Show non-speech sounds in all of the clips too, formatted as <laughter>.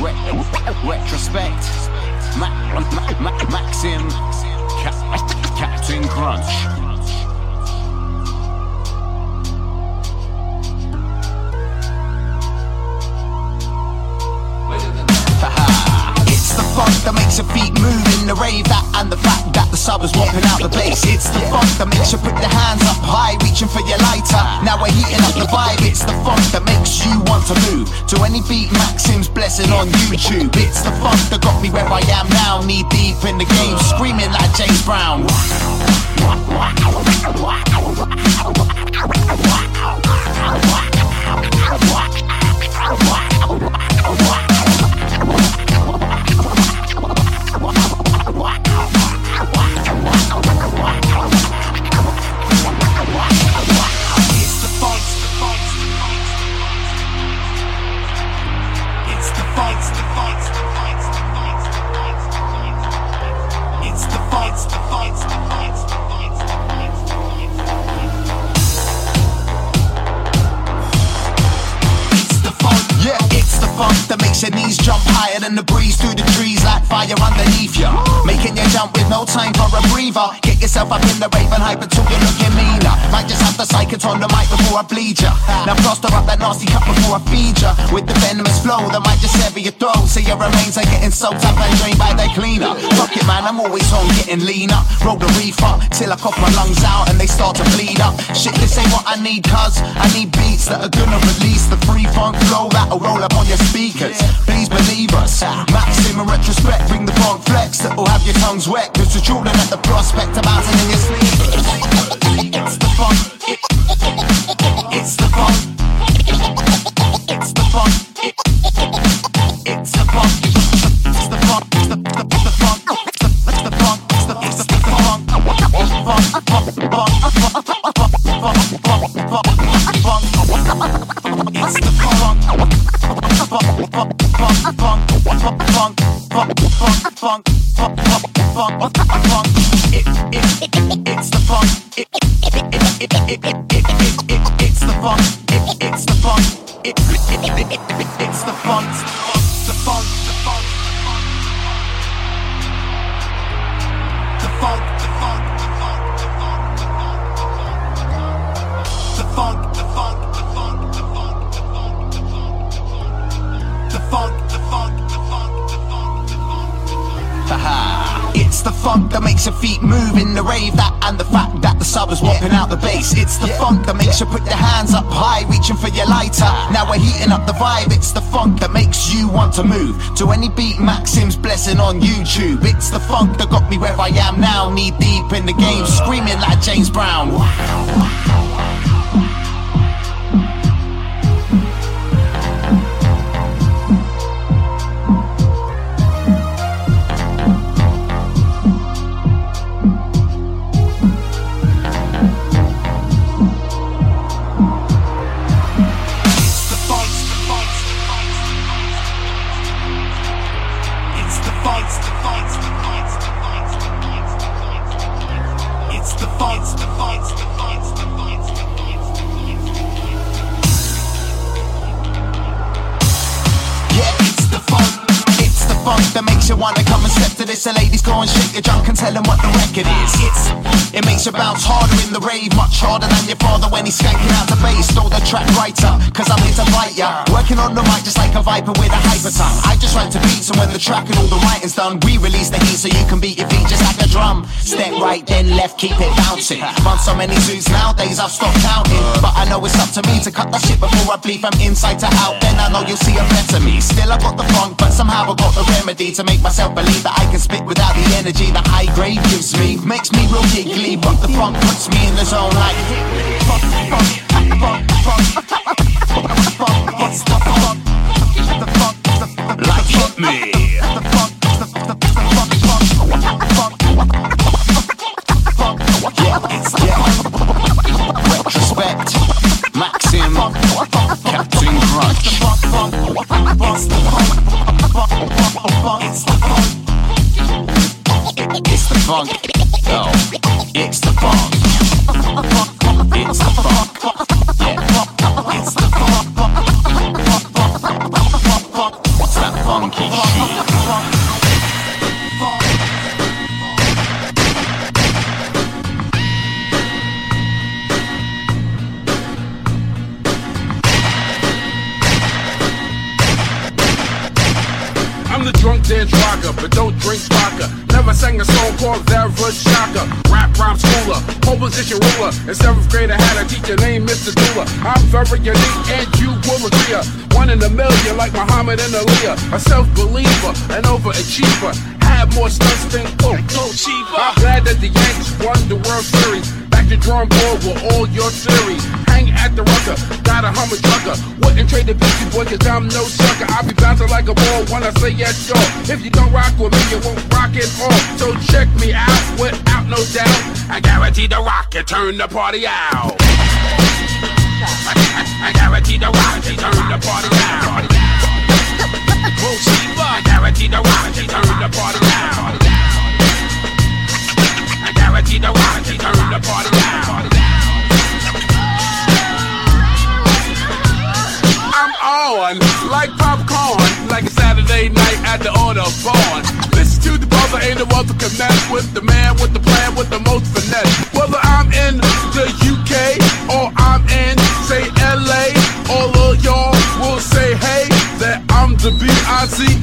Re- re- retrospect. Ma- ma- ma- Maxim. Ca- Captain Crunch. That makes your feet move in the rave that and the fact that the sub is whopping out the bass. It's the funk that makes you put your hands up high, reaching for your lighter. Now we're heating up the vibe. It's the funk that makes you want to move to any beat. Maxim's blessing on YouTube. It's the funk that got me where I am now, knee deep in the game, screaming like James Brown. Your knees jump higher than the breeze through the trees like fire underneath you. Making you jump with no time for a breather. Get yourself up in the rave and hype until you're looking Might just have the psychic on the mic before I bleed ya. Now plaster up that nasty cut before I feed ya. With the venomous flow that might just sever your throat. So your remains are getting soaked up and drained by the cleaner. Fuck it, man, I'm always home getting leaner. Roll the reefer till I cough my lungs out and they start to bleed up. Shit, this ain't what I need, cuz I need beats that are gonna release the free funk flow that'll roll up on your speakers. Please believe us. Maxim retrospect, bring the funk flex that'll have your tongues wet. Cause the children at the prospect of bouncing in your sleep. It's the funk. It's the funk. It's the funk. It's the funk. It's the funk. It's the funk. It's the it's the funk. It's the it's the funk. Funk. Funk. Funk. Funk. Funk. Funk. Funk. It's the funk. Funk. Funk. Funk. Funk. Funk. Funk. Funk. Funk. Funk. Funk. Funk. It it it's the funk. It it it it it it it it it's the funk. It's the funk. It it it it it's the funk. The funk. The funk. The funk. The funk. The funk. The funk. It's the funk that makes your feet move in the rave that the whopping out the bass. It's the funk that makes you put your hands up high, reaching for your lighter. Now we're heating up the vibe. It's the funk that makes you want to move to any beat. Maxim's blessing on YouTube. It's the funk that got me where I am now, knee deep in the game, screaming like James Brown. It's and when the track and all the writing's done, we release the heat so you can beat your feet just like a drum. Step right, then left, keep it bouncing. Run so many zoos nowadays, I've stopped counting. But I know it's up to me to cut that shit before I bleed from inside to out. Then I know you'll see a better me. Still, I got the funk, but somehow I got the remedy to make myself believe that I can spit without the energy that high grade gives me. Makes me real giggly, but the funk puts me in the zone like <laughs> funk, You don't rock with me, you won't rock it all. So check me out without no doubt. I guarantee the rock and turn the party out. I, I, I guarantee the rock and turn the party out.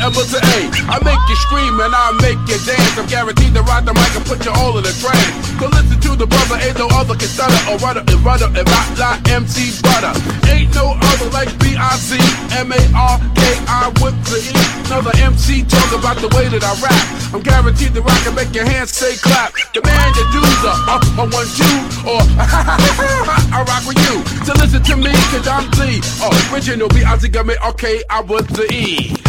level to A. I make you scream and I make you dance. I'm guaranteed to ride the mic and put you all in a trance. So listen to the brother, ain't no other can stutter or rudder and rudder and rock like MC Butter. Ain't no other like B I C M A R K I with the E. Another MC talk about the way that I rap. I'm guaranteed to rock and make your hands say clap. Demand your dues up, up a one two or <laughs> I rock with you. So listen to me, cause I'm the uh, original B I C M A R K I with the E.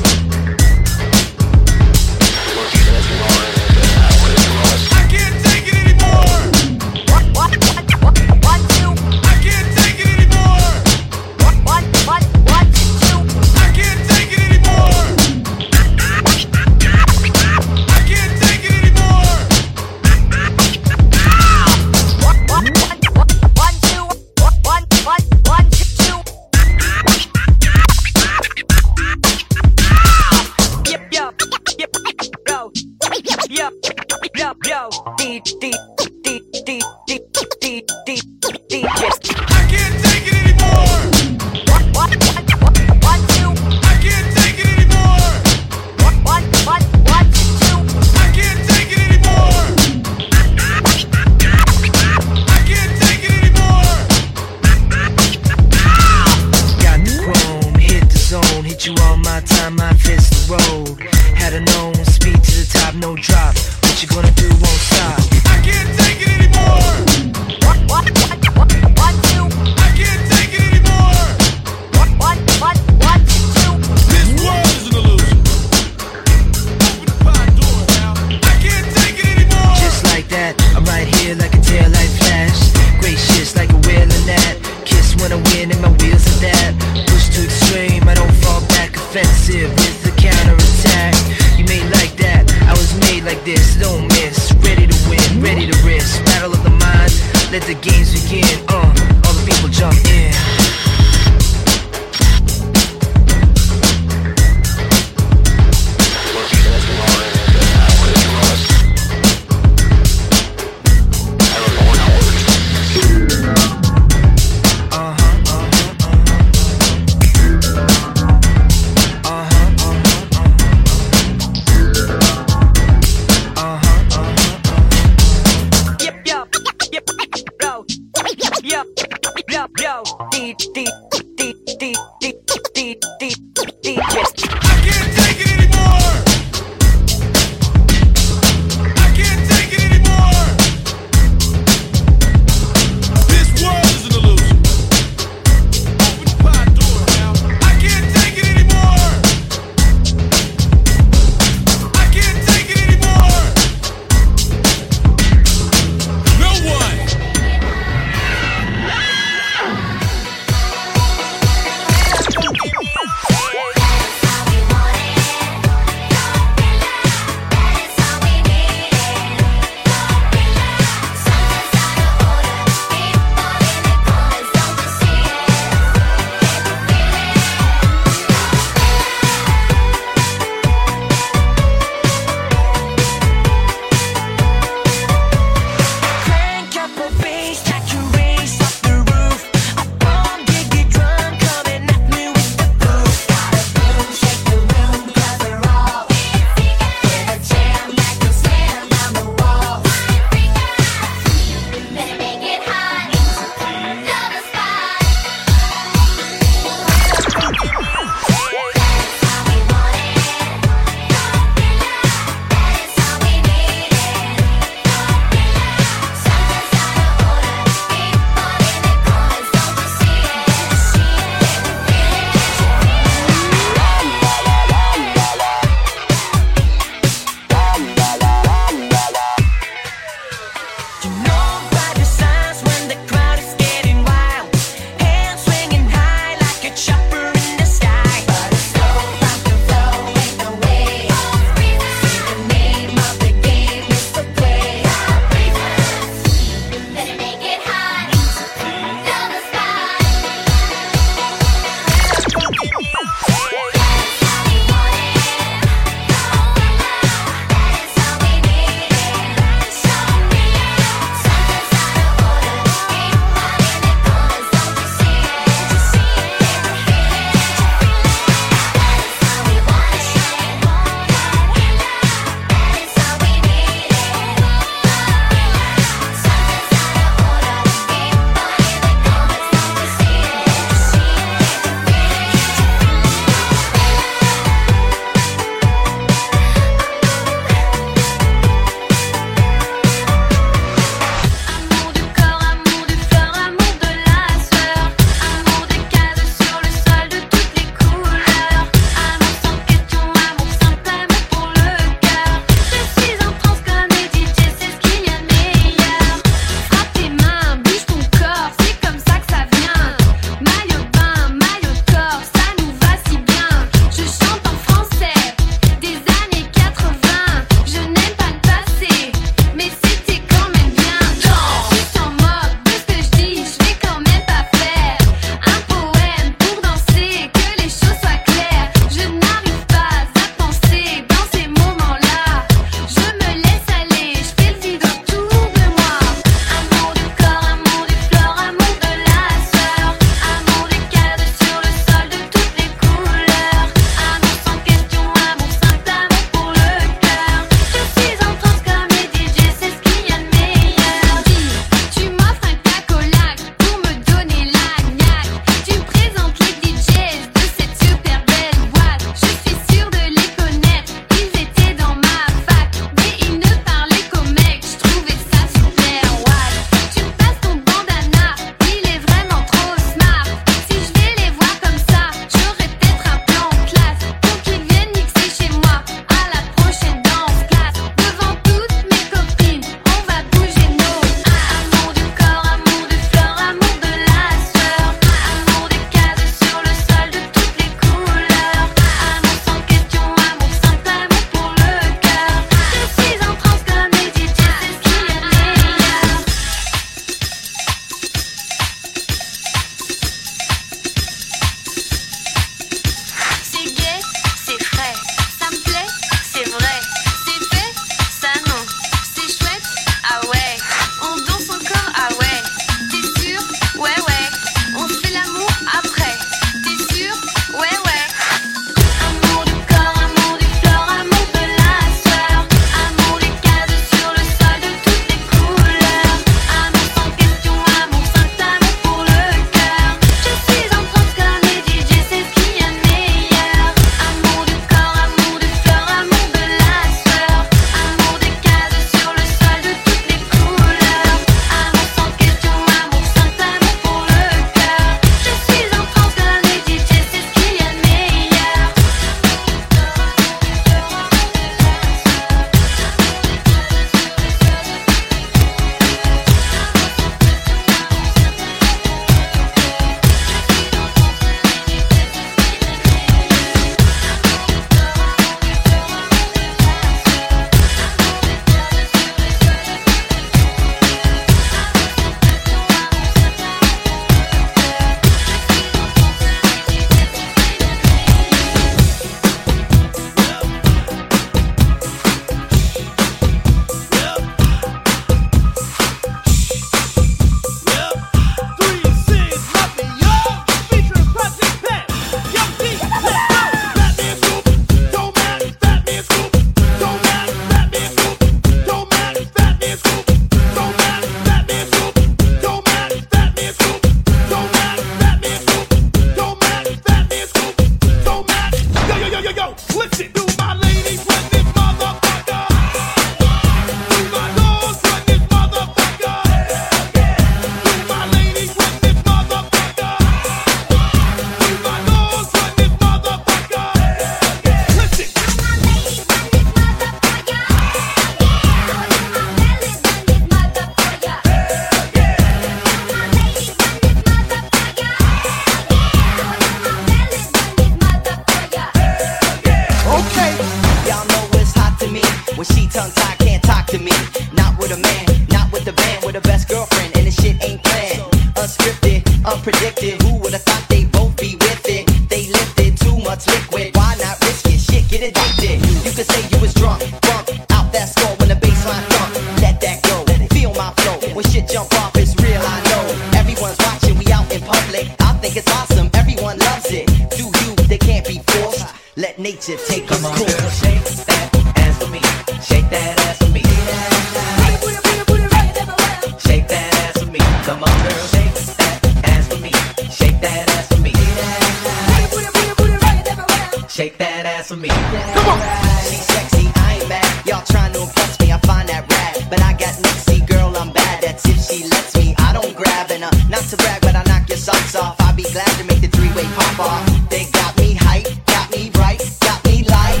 ass for me. She's sexy, I ain't mad. Y'all trying to impress me, I find that rad. But I got Nixie, girl, I'm bad. That's if she lets me. I don't grab and uh, not to brag, but I knock your socks off. I'll be glad to make the three-way pop off. They got me hype, got me right, got me light.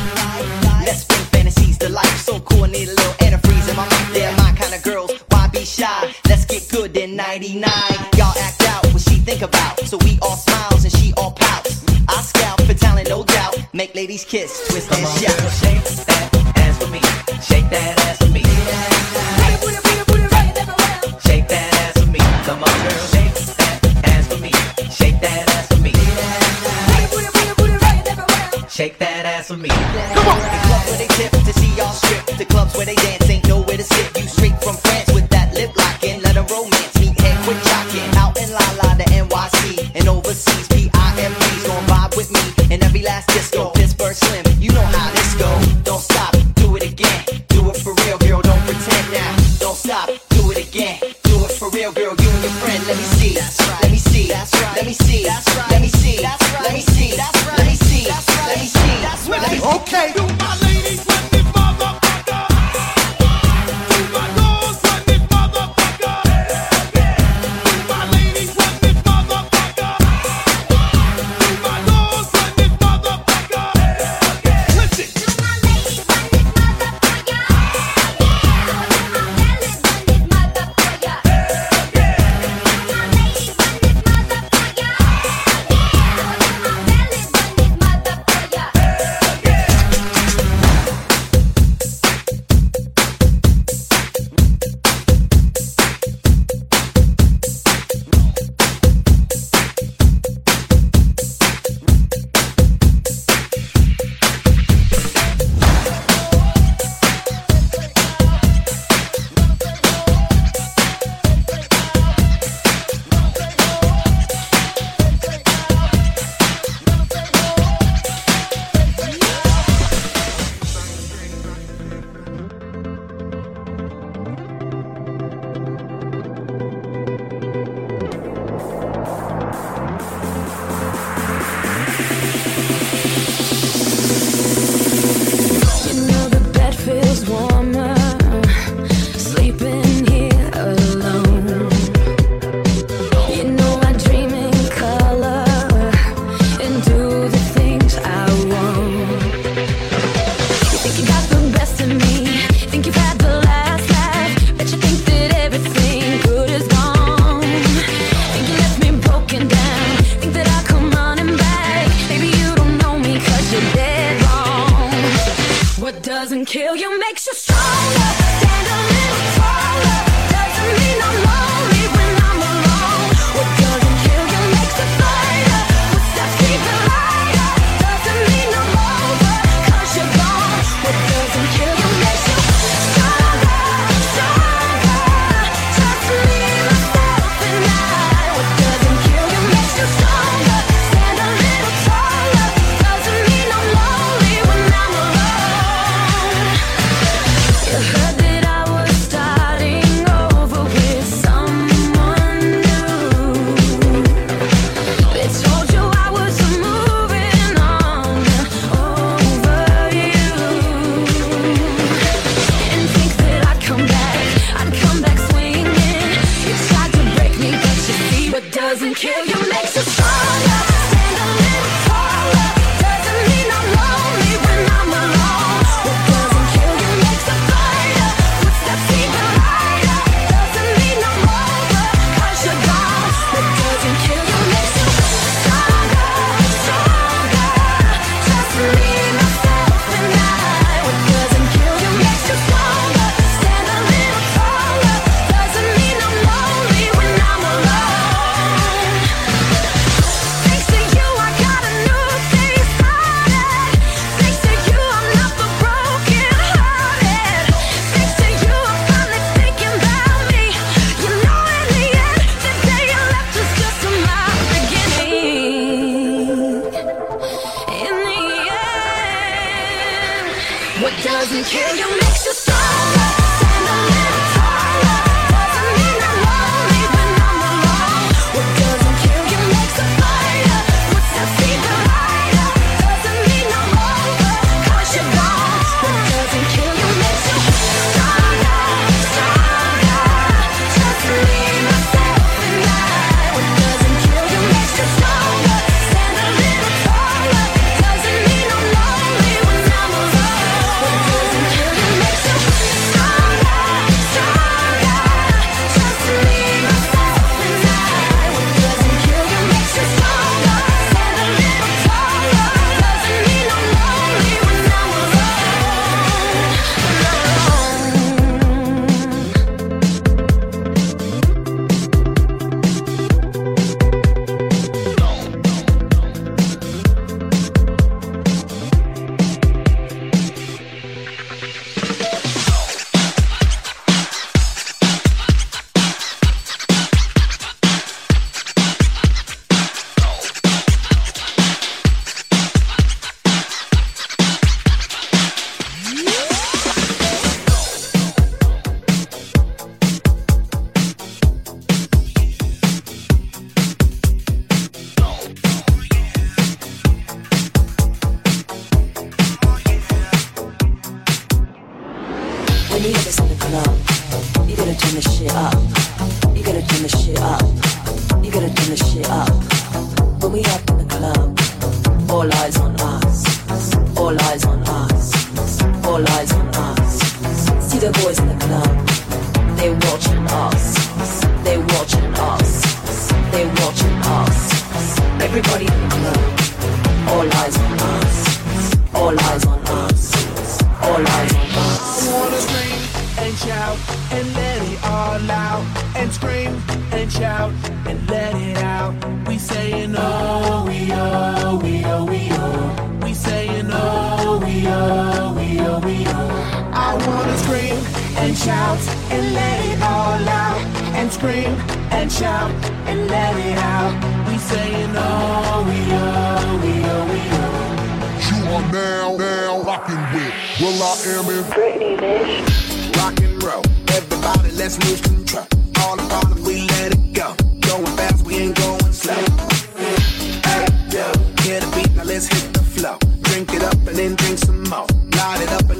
Let's bring fantasies to life. So cool, need a little antifreeze in my mouth. They're my kind of girls. Why be shy? Let's get good in '99. Y'all act out what she think about. So we ladies kiss, twist Come and on, shout. girl, shake that ass for me. Shake that ass for me. Shake that ass for me. Come on, girl, shake that ass for me. Shake that ass for me. Shake that ass for me. Come on. The clubs where they tip to see y'all strip. The clubs where they dance What doesn't kill you makes you stronger. Stand a little taller. Doesn't mean I'm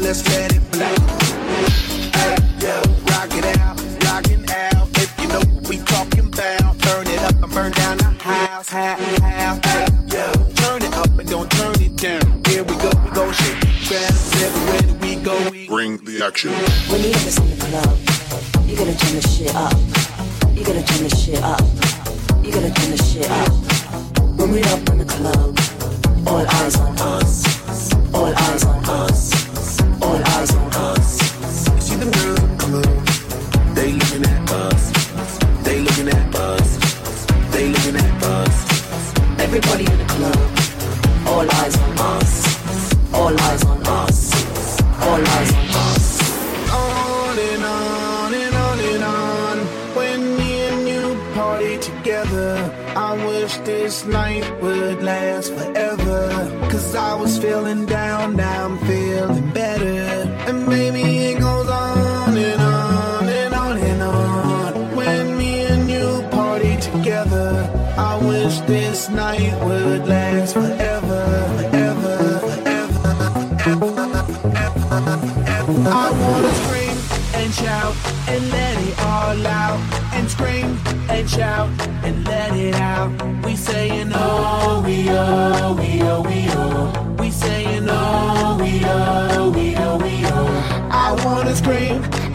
let's let it blow. Hey, yo, rock it out, rockin' out. If you know what we talking about, burn it up and burn down the house. house, house. Hey, yo, turn it up and don't turn it down. Here we go, we go shake it, everywhere we go. We bring the action.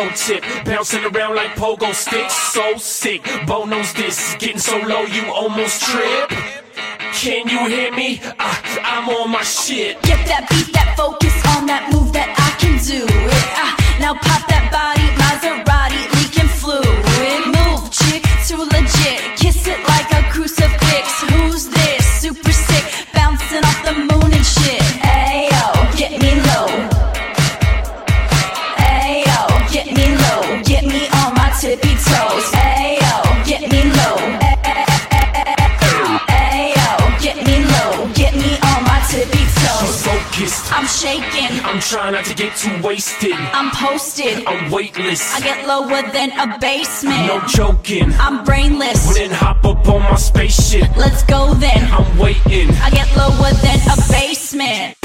polo chip, bouncing around like pogo sticks. So sick, Bono's this, getting so low you almost trip. Can you hear me? I, I'm on my shit. Get that beat, that focus on that move that I can do. Yeah, uh, now pop I'm trying not to get too wasted. I'm posted. I'm weightless. I get lower than a basement. No joking. I'm brainless. Well, then hop up on my spaceship. Let's go then. I'm waiting. I get lower than a basement.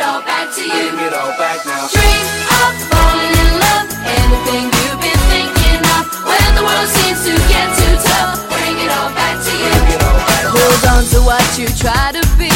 it all back to you. Bring it all back now. Dream of falling in love. Anything you've been thinking of. When the world seems to get too tough. Bring it all back to you. Hold on to what you try to be.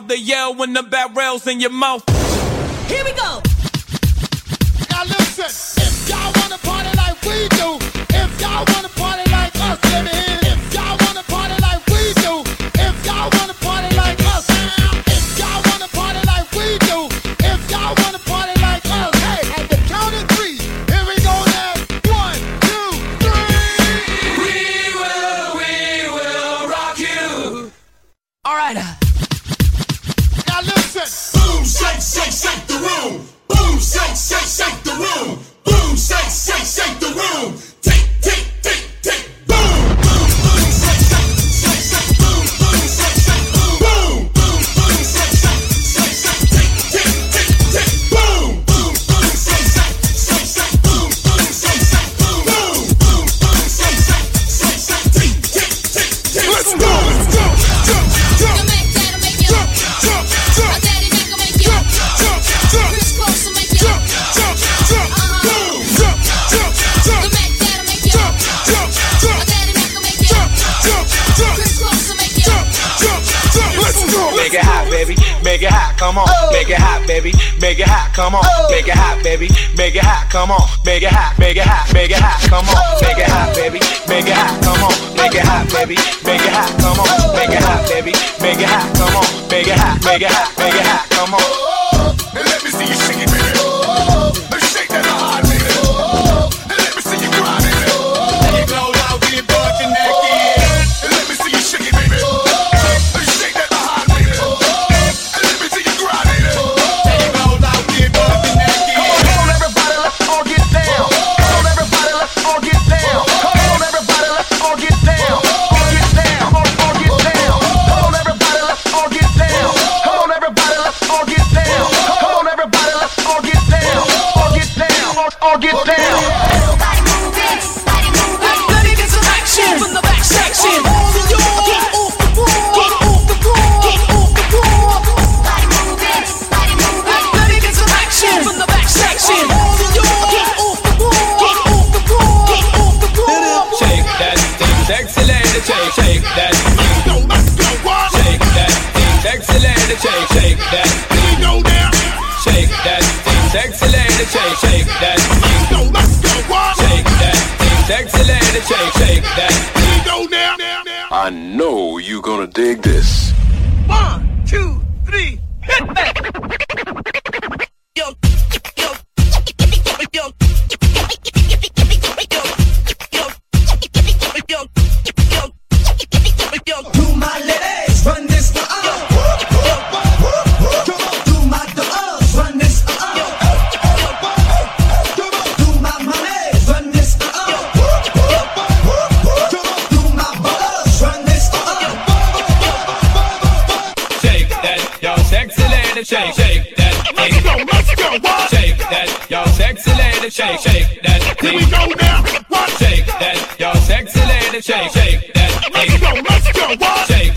Hard to yell when the barrel's in your mouth. Here we go. Now listen, if y'all wanna party like we do, if y'all wanna party like us, let me hear. If y'all wanna party like we do, if y'all wanna party like us, if y'all wanna party like we do, if y'all wanna party like us, hey, at the count of three, here we go now. One, two, three. We will, we will rock you. All right. Uh, Boom, shake, shake, shake the room. Boom, shake, shake, shake the room. Boom, shake, shake, shake the room. Take, take, take, take. Come on. Make it hot, baby. Make it hot. Come on. Make it hot, baby. Make it hot. Come on. Make it hot. Make it hot. Make it hot. Come on. Make it hot, baby. Make it hot. Come on. Make it hot, baby. Make it hot. Come on. Make it hot, baby. Make it hot. Come on. Make it hot. Make it hot. Make it hot. Come on. And let me see you shake dig this.